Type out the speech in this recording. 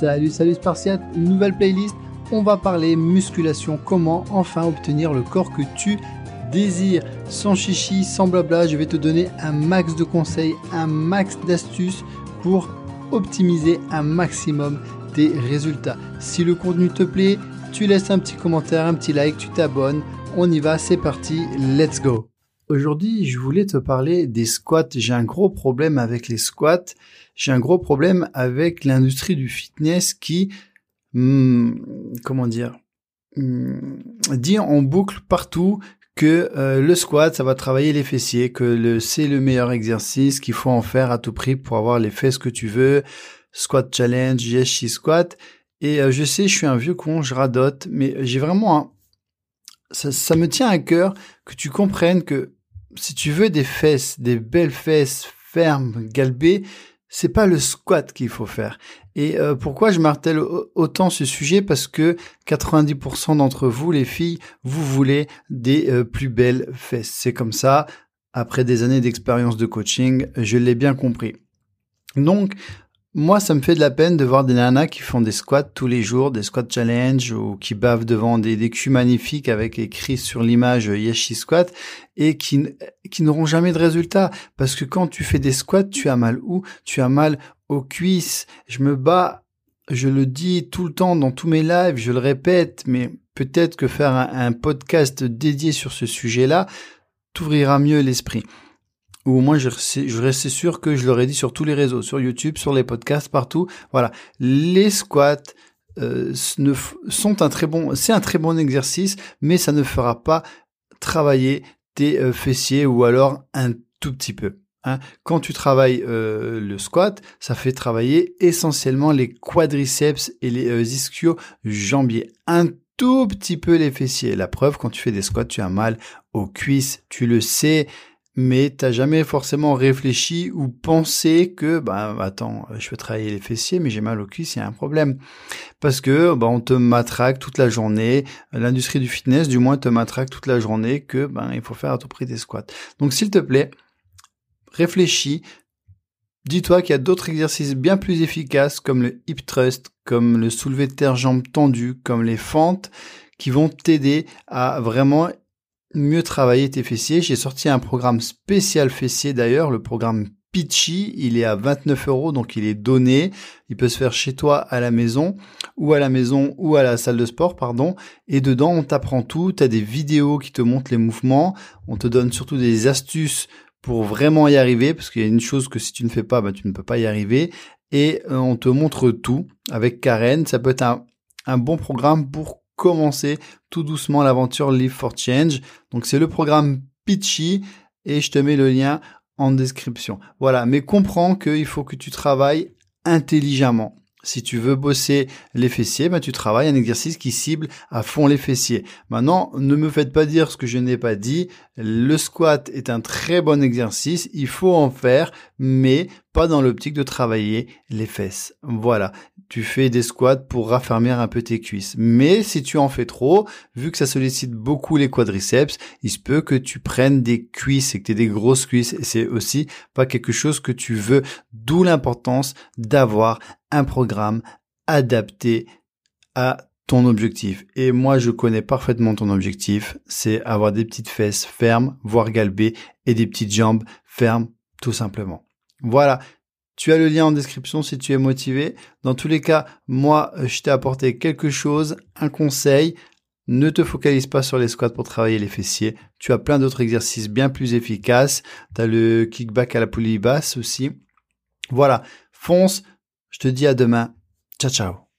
Salut, salut Spartiate, nouvelle playlist. On va parler musculation, comment enfin obtenir le corps que tu désires. Sans chichi, sans blabla, je vais te donner un max de conseils, un max d'astuces pour optimiser un maximum tes résultats. Si le contenu te plaît, tu laisses un petit commentaire, un petit like, tu t'abonnes. On y va, c'est parti, let's go. Aujourd'hui, je voulais te parler des squats. J'ai un gros problème avec les squats. J'ai un gros problème avec l'industrie du fitness qui, hmm, comment dire, hmm, dit en boucle partout que euh, le squat, ça va travailler les fessiers, que le, c'est le meilleur exercice, qu'il faut en faire à tout prix pour avoir les fesses que tu veux. Squat challenge, yes, she squat. Et euh, je sais, je suis un vieux con, je radote, mais j'ai vraiment un... ça, ça me tient à cœur que tu comprennes que si tu veux des fesses, des belles fesses fermes, galbées, c'est pas le squat qu'il faut faire. Et euh, pourquoi je martèle autant ce sujet? Parce que 90% d'entre vous, les filles, vous voulez des euh, plus belles fesses. C'est comme ça. Après des années d'expérience de coaching, je l'ai bien compris. Donc, moi, ça me fait de la peine de voir des nanas qui font des squats tous les jours, des squats challenge ou qui bavent devant des, des culs magnifiques avec écrit sur l'image Yeshi squat et qui, qui n'auront jamais de résultat. Parce que quand tu fais des squats, tu as mal où? Tu as mal aux cuisses. Je me bats, je le dis tout le temps dans tous mes lives, je le répète, mais peut-être que faire un podcast dédié sur ce sujet-là t'ouvrira mieux l'esprit ou au moins je, je restais sûr que je l'aurais dit sur tous les réseaux, sur YouTube, sur les podcasts, partout. Voilà, les squats euh, sont un très bon, c'est un très bon exercice, mais ça ne fera pas travailler tes euh, fessiers ou alors un tout petit peu. Hein. Quand tu travailles euh, le squat, ça fait travailler essentiellement les quadriceps et les euh, ischio-jambiers. Un tout petit peu les fessiers. La preuve, quand tu fais des squats, tu as mal aux cuisses, tu le sais mais t'as jamais forcément réfléchi ou pensé que bah attends je veux travailler les fessiers mais j'ai mal aux cuisses il y a un problème. Parce que bah on te matraque toute la journée. L'industrie du fitness du moins te matraque toute la journée que ben il faut faire à tout prix des squats. Donc s'il te plaît réfléchis. Dis-toi qu'il y a d'autres exercices bien plus efficaces comme le hip thrust comme le soulevé de terre jambes tendues comme les fentes qui vont t'aider à vraiment mieux travailler tes fessiers. J'ai sorti un programme spécial fessier d'ailleurs, le programme Pitchy, il est à 29 euros, donc il est donné. Il peut se faire chez toi à la maison, ou à la maison, ou à la salle de sport, pardon. Et dedans, on t'apprend tout. Tu as des vidéos qui te montrent les mouvements. On te donne surtout des astuces pour vraiment y arriver, parce qu'il y a une chose que si tu ne fais pas, bah, tu ne peux pas y arriver. Et euh, on te montre tout avec Karen. Ça peut être un bon programme pour commencer tout doucement l'aventure Live for Change. Donc c'est le programme Pitchy et je te mets le lien en description. Voilà, mais comprends qu'il faut que tu travailles intelligemment. Si tu veux bosser les fessiers, ben tu travailles un exercice qui cible à fond les fessiers. Maintenant, ne me faites pas dire ce que je n'ai pas dit. Le squat est un très bon exercice. Il faut en faire, mais pas dans l'optique de travailler les fesses. Voilà. Tu fais des squats pour raffermir un peu tes cuisses. Mais si tu en fais trop, vu que ça sollicite beaucoup les quadriceps, il se peut que tu prennes des cuisses et que tu aies des grosses cuisses. Et c'est aussi pas quelque chose que tu veux. D'où l'importance d'avoir un programme adapté à ton objectif. Et moi, je connais parfaitement ton objectif. C'est avoir des petites fesses fermes, voire galbées, et des petites jambes fermes, tout simplement. Voilà. Tu as le lien en description si tu es motivé. Dans tous les cas, moi, je t'ai apporté quelque chose, un conseil. Ne te focalise pas sur les squats pour travailler les fessiers. Tu as plein d'autres exercices bien plus efficaces. Tu as le kickback à la poulie basse aussi. Voilà. Fonce. Je te dis à demain. Ciao, ciao.